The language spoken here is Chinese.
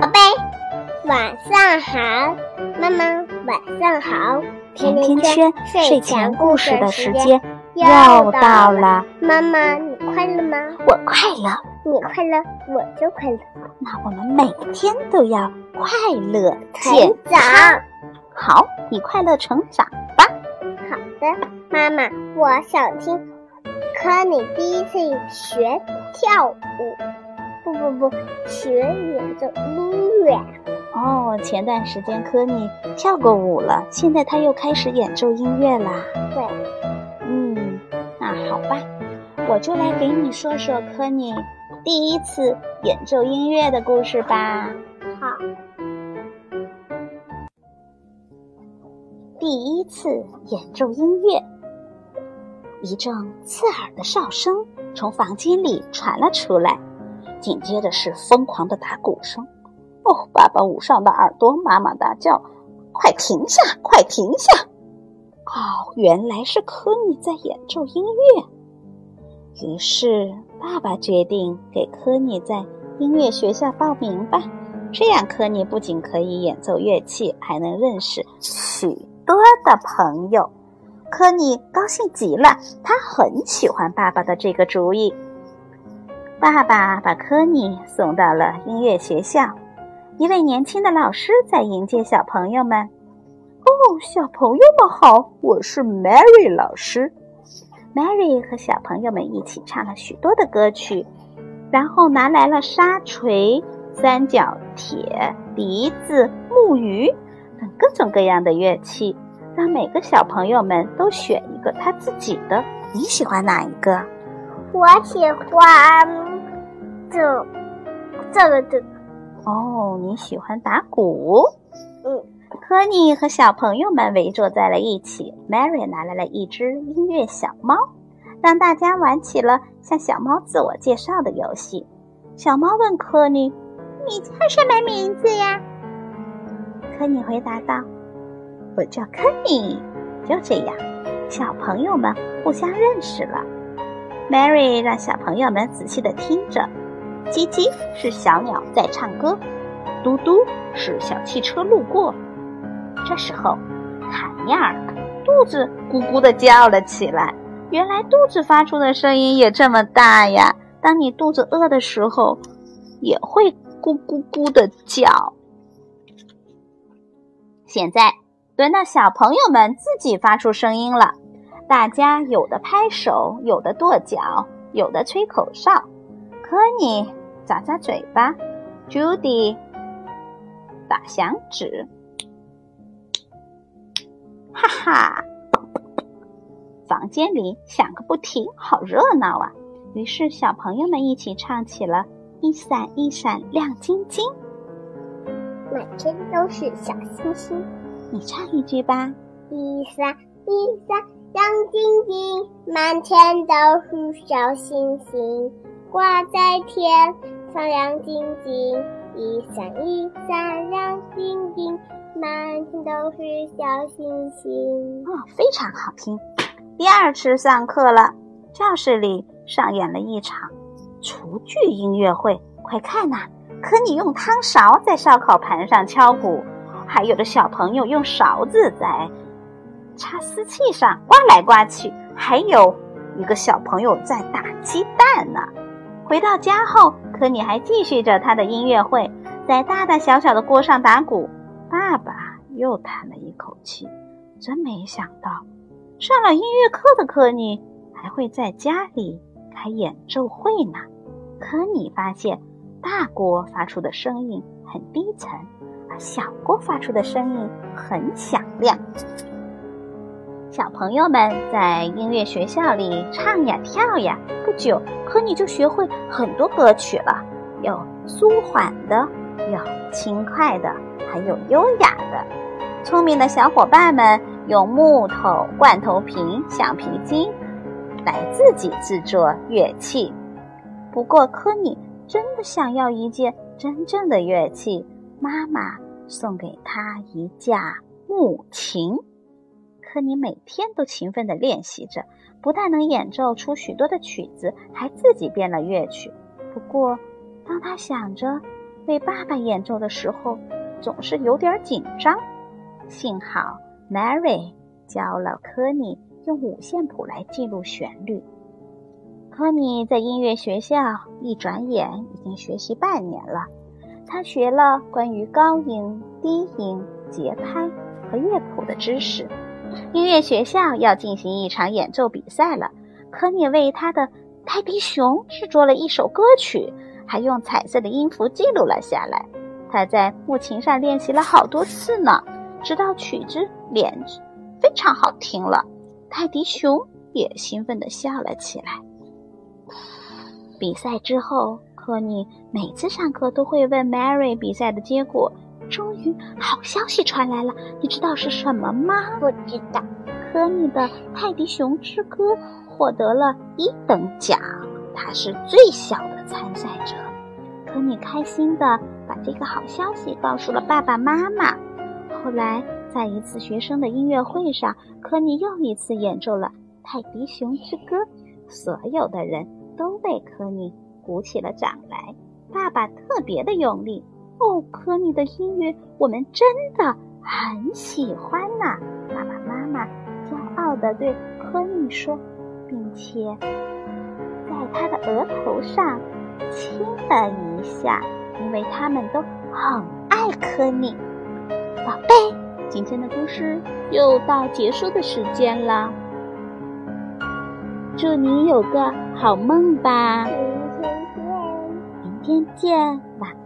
宝贝，晚上好，妈妈晚上好。甜甜圈睡前故事的时间又到了，妈妈你快乐吗？我快乐，你快乐我就快乐。那我们每天都要快乐成长。好，你快乐成长吧。好的，妈妈，我想听科尼第一次学跳舞。不不不，学演奏音乐。哦，前段时间科尼跳过舞了，现在他又开始演奏音乐啦。对，嗯，那好吧，我就来给你说说科尼第一次演奏音乐的故事吧。好，第一次演奏音乐，一阵刺耳的哨声从房间里传了出来。紧接着是疯狂的打鼓声，哦，爸爸捂上的耳朵，妈妈大叫：“快停下，快停下！”哦，原来是科尼在演奏音乐。于是爸爸决定给科尼在音乐学校报名吧，这样科尼不仅可以演奏乐器，还能认识许多的朋友。科尼高兴极了，他很喜欢爸爸的这个主意。爸爸把科尼送到了音乐学校，一位年轻的老师在迎接小朋友们。哦，小朋友们好，我是 Mary 老师。Mary 和小朋友们一起唱了许多的歌曲，然后拿来了沙锤、三角铁、笛子、木鱼等各种各样的乐器，让每个小朋友们都选一个他自己的。你喜欢哪一个？我喜欢。这，这个这个，哦，你喜欢打鼓？嗯，科尼和小朋友们围坐在了一起。Mary 拿来了一只音乐小猫，让大家玩起了向小猫自我介绍的游戏。小猫问科尼：“你叫什么名字呀？”科尼回答道：“我叫科尼。”就这样，小朋友们互相认识了。Mary 让小朋友们仔细的听着。叽叽是小鸟在唱歌，嘟嘟是小汽车路过。这时候，卡尼尔肚子咕咕的叫了起来。原来肚子发出的声音也这么大呀！当你肚子饿的时候，也会咕咕咕的叫。现在轮到小朋友们自己发出声音了，大家有的拍手，有的跺脚，有的吹口哨。可你。咂咂嘴巴，Judy 打响指，哈哈！房间里响个不停，好热闹啊！于是小朋友们一起唱起了一闪一闪亮晶晶，满天都是小星星。你唱一句吧。一闪一闪亮晶晶，满天都是小星星，挂在天。亮晶晶，一闪一闪亮晶晶，满天都是小星星。啊，非常好听。第二次上课了，教室里上演了一场厨具音乐会。快看呐，可你用汤勺在烧烤盘上敲鼓，还有的小朋友用勺子在擦丝器上刮来刮去，还有一个小朋友在打鸡蛋呢。回到家后。可你还继续着他的音乐会，在大大小小的锅上打鼓。爸爸又叹了一口气，真没想到，上了音乐课的科尼还会在家里开演奏会呢。可你发现，大锅发出的声音很低沉，而小锅发出的声音很响亮。小朋友们在音乐学校里唱呀跳呀，不久，科尼就学会很多歌曲了，有舒缓的，有轻快的，还有优雅的。聪明的小伙伴们用木头、罐头瓶、橡皮筋来自己制作乐器。不过，科尼真的想要一件真正的乐器，妈妈送给他一架木琴。科尼每天都勤奋地练习着，不但能演奏出许多的曲子，还自己编了乐曲。不过，当他想着为爸爸演奏的时候，总是有点紧张。幸好 Mary 教了科尼用五线谱来记录旋律。科尼在音乐学校一转眼已经学习半年了，他学了关于高音、低音、节拍和乐谱的知识。音乐学校要进行一场演奏比赛了，科尼为他的泰迪熊制作了一首歌曲，还用彩色的音符记录了下来。他在木琴上练习了好多次呢，直到曲子练非常好听了，泰迪熊也兴奋地笑了起来。比赛之后，科尼每次上课都会问 Mary 比赛的结果。终于，好消息传来了，你知道是什么吗？不知道。科尼的《泰迪熊之歌》获得了一等奖，他是最小的参赛者。科尼开心的把这个好消息告诉了爸爸妈妈。后来，在一次学生的音乐会上，科尼又一次演奏了《泰迪熊之歌》，所有的人都为科尼鼓起了掌来。爸爸特别的用力。哦，科尼的音乐我们真的很喜欢呐！爸爸妈妈骄傲地对科尼说，并且在他的额头上亲了一下，因为他们都很爱科尼。宝贝，今天的故事又到结束的时间了，祝你有个好梦吧！明天见，明天见，晚。